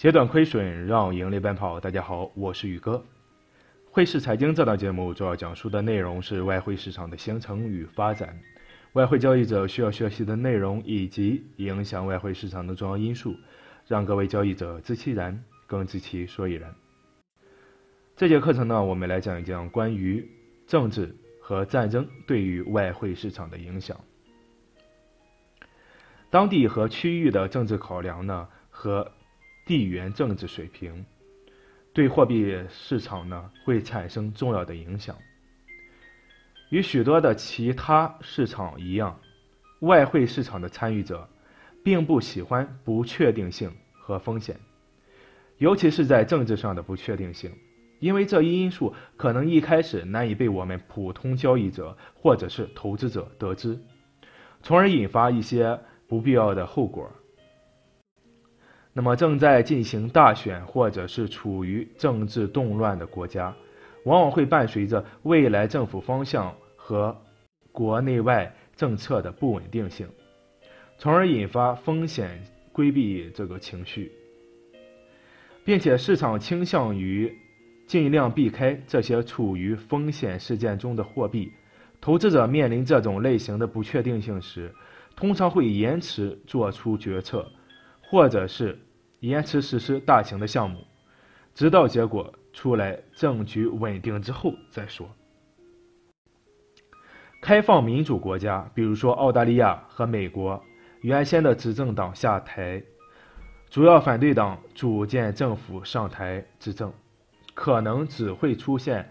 截短亏损，让盈利奔跑。大家好，我是宇哥。汇市财经这档节目主要讲述的内容是外汇市场的形成与发展，外汇交易者需要学习的内容以及影响外汇市场的重要因素，让各位交易者知其然，更知其所以然。这节课程呢，我们来讲一讲关于政治和战争对于外汇市场的影响。当地和区域的政治考量呢，和地缘政治水平对货币市场呢会产生重要的影响。与许多的其他市场一样，外汇市场的参与者并不喜欢不确定性和风险，尤其是在政治上的不确定性，因为这一因素可能一开始难以被我们普通交易者或者是投资者得知，从而引发一些不必要的后果。那么，正在进行大选或者是处于政治动乱的国家，往往会伴随着未来政府方向和国内外政策的不稳定性，从而引发风险规避这个情绪，并且市场倾向于尽量避开这些处于风险事件中的货币。投资者面临这种类型的不确定性时，通常会延迟做出决策。或者是延迟实施大型的项目，直到结果出来、政局稳定之后再说。开放民主国家，比如说澳大利亚和美国，原先的执政党下台，主要反对党组建政府上台执政，可能只会出现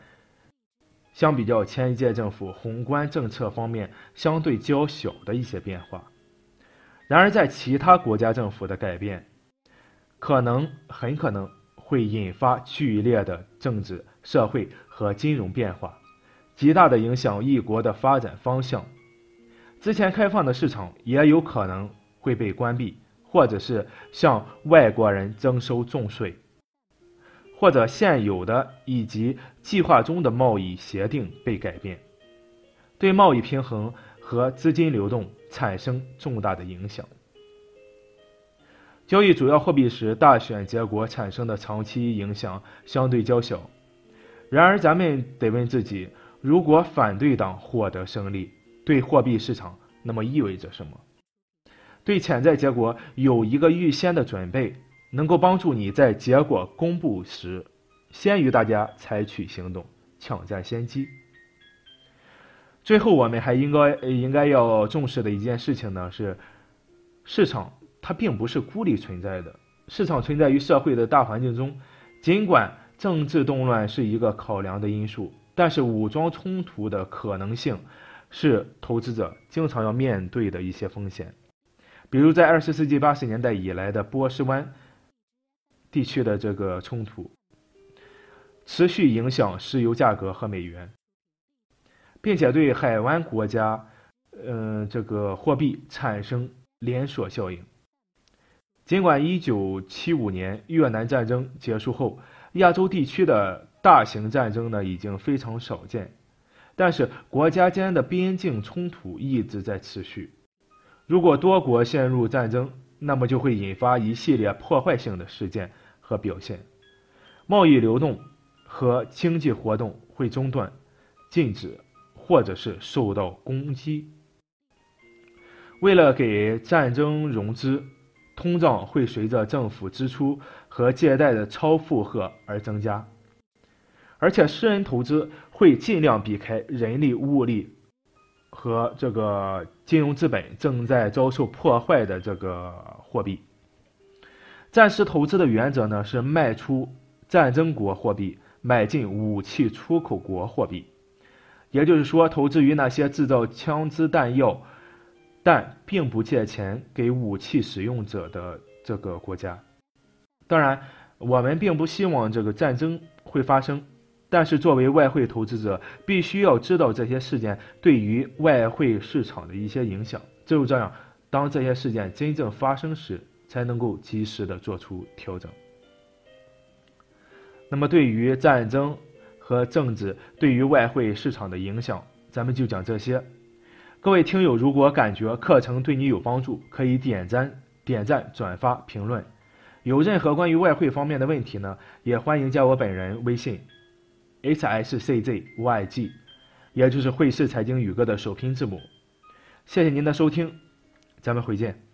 相比较前一届政府宏观政策方面相对较小的一些变化。然而，在其他国家政府的改变，可能很可能会引发剧烈的政治、社会和金融变化，极大的影响一国的发展方向。之前开放的市场也有可能会被关闭，或者是向外国人征收重税，或者现有的以及计划中的贸易协定被改变，对贸易平衡和资金流动。产生重大的影响。交易主要货币时，大选结果产生的长期影响相对较小。然而，咱们得问自己：如果反对党获得胜利，对货币市场那么意味着什么？对潜在结果有一个预先的准备，能够帮助你在结果公布时，先于大家采取行动，抢占先机。最后，我们还应该应该要重视的一件事情呢，是市场它并不是孤立存在的，市场存在于社会的大环境中。尽管政治动乱是一个考量的因素，但是武装冲突的可能性是投资者经常要面对的一些风险。比如在二十世纪八十年代以来的波斯湾地区的这个冲突，持续影响石油价格和美元。并且对海湾国家，嗯，这个货币产生连锁效应。尽管1975年越南战争结束后，亚洲地区的大型战争呢已经非常少见，但是国家间的边境冲突一直在持续。如果多国陷入战争，那么就会引发一系列破坏性的事件和表现，贸易流动和经济活动会中断、禁止。或者是受到攻击。为了给战争融资，通胀会随着政府支出和借贷的超负荷而增加，而且私人投资会尽量避开人力、物力和这个金融资本正在遭受破坏的这个货币。暂时投资的原则呢是卖出战争国货币，买进武器出口国货币。也就是说，投资于那些制造枪支弹药，但并不借钱给武器使用者的这个国家。当然，我们并不希望这个战争会发生，但是作为外汇投资者，必须要知道这些事件对于外汇市场的一些影响。只有这样，当这些事件真正发生时，才能够及时的做出调整。那么，对于战争。和政治对于外汇市场的影响，咱们就讲这些。各位听友，如果感觉课程对你有帮助，可以点赞、点赞、转发、评论。有任何关于外汇方面的问题呢，也欢迎加我本人微信，hsczyg，也就是汇市财经宇哥的首拼字母。谢谢您的收听，咱们回见。